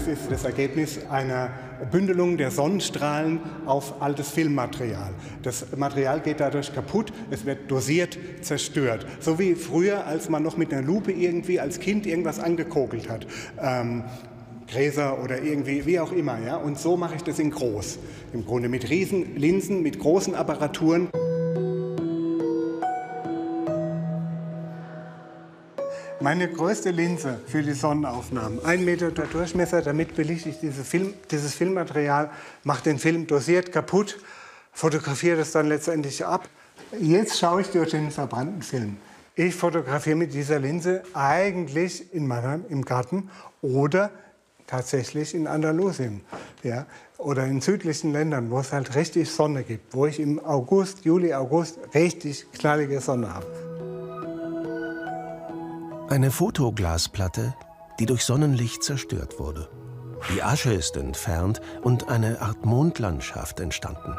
das ist das Ergebnis einer Bündelung der Sonnenstrahlen auf altes Filmmaterial. Das Material geht dadurch kaputt, es wird dosiert zerstört. So wie früher, als man noch mit einer Lupe irgendwie als Kind irgendwas angekokelt hat. Ähm, Gräser oder irgendwie, wie auch immer. Ja? Und so mache ich das in groß. Im Grunde mit riesen Linsen, mit großen Apparaturen. Meine größte Linse für die Sonnenaufnahmen, ein Meter Durchmesser, damit belichte ich diese Film, dieses Filmmaterial, mache den Film dosiert kaputt, fotografiere das dann letztendlich ab. Jetzt schaue ich durch den verbrannten Film. Ich fotografiere mit dieser Linse eigentlich in Mannheim im Garten oder tatsächlich in Andalusien ja, oder in südlichen Ländern, wo es halt richtig Sonne gibt, wo ich im August, Juli, August richtig knallige Sonne habe. Eine Fotoglasplatte, die durch Sonnenlicht zerstört wurde. Die Asche ist entfernt und eine Art Mondlandschaft entstanden.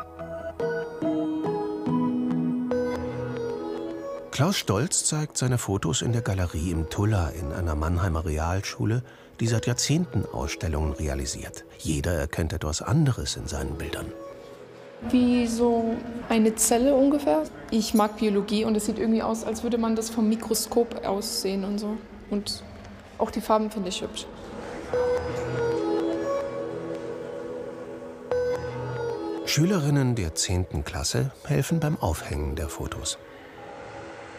Klaus Stolz zeigt seine Fotos in der Galerie im Tulla in einer Mannheimer Realschule, die seit Jahrzehnten Ausstellungen realisiert. Jeder erkennt etwas anderes in seinen Bildern. Wie so eine Zelle ungefähr. Ich mag Biologie und es sieht irgendwie aus, als würde man das vom Mikroskop aussehen und so. Und auch die Farben finde ich hübsch. Schülerinnen der 10. Klasse helfen beim Aufhängen der Fotos.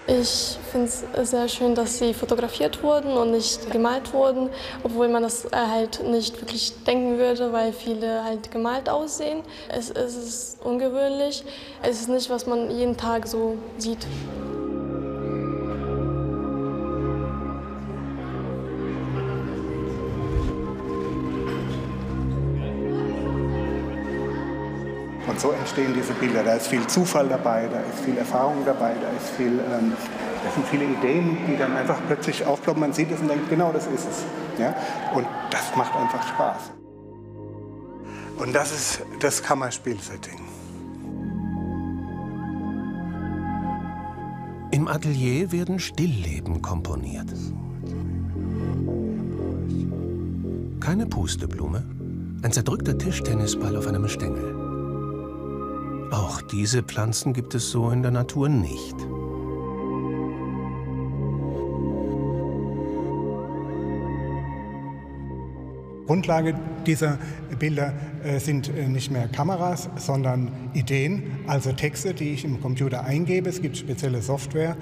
Ich finde es sehr schön, dass sie fotografiert wurden und nicht gemalt wurden, obwohl man das halt nicht wirklich denken würde, weil viele halt gemalt aussehen. Es, es ist ungewöhnlich. Es ist nicht, was man jeden Tag so sieht. Und so entstehen diese Bilder. Da ist viel Zufall dabei, da ist viel Erfahrung dabei, da, ist viel, ähm, da sind viele Ideen, die dann einfach plötzlich aufploppen. Man sieht es und denkt, genau das ist es. Ja? Und das macht einfach Spaß. Und das ist das Kammerspielsetting. Im Atelier werden Stillleben komponiert. Keine Pusteblume, ein zerdrückter Tischtennisball auf einem Stängel. Auch diese Pflanzen gibt es so in der Natur nicht. Grundlage dieser Bilder äh, sind äh, nicht mehr Kameras, sondern Ideen, also Texte, die ich im Computer eingebe. Es gibt spezielle Software,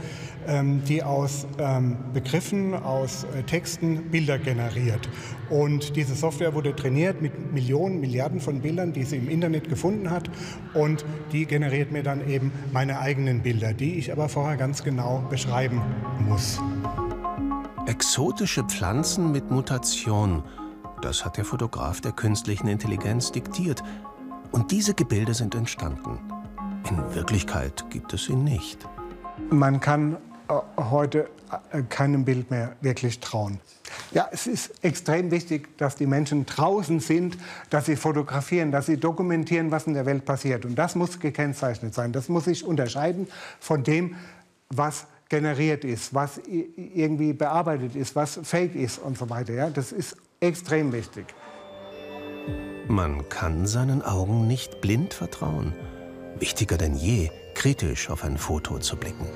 ähm, die aus ähm, Begriffen, aus äh, Texten Bilder generiert. Und diese Software wurde trainiert mit Millionen, Milliarden von Bildern, die sie im Internet gefunden hat. Und die generiert mir dann eben meine eigenen Bilder, die ich aber vorher ganz genau beschreiben muss. Exotische Pflanzen mit Mutation – das hat der Fotograf der künstlichen Intelligenz diktiert. Und diese Gebilde sind entstanden. In Wirklichkeit gibt es sie nicht. Man kann äh, heute äh, keinem Bild mehr wirklich trauen. Ja, es ist extrem wichtig, dass die Menschen draußen sind, dass sie fotografieren, dass sie dokumentieren, was in der Welt passiert. Und das muss gekennzeichnet sein. Das muss sich unterscheiden von dem, was generiert ist, was irgendwie bearbeitet ist, was fake ist und so weiter. Ja, das ist extrem wichtig. Man kann seinen Augen nicht blind vertrauen. Wichtiger denn je, kritisch auf ein Foto zu blicken.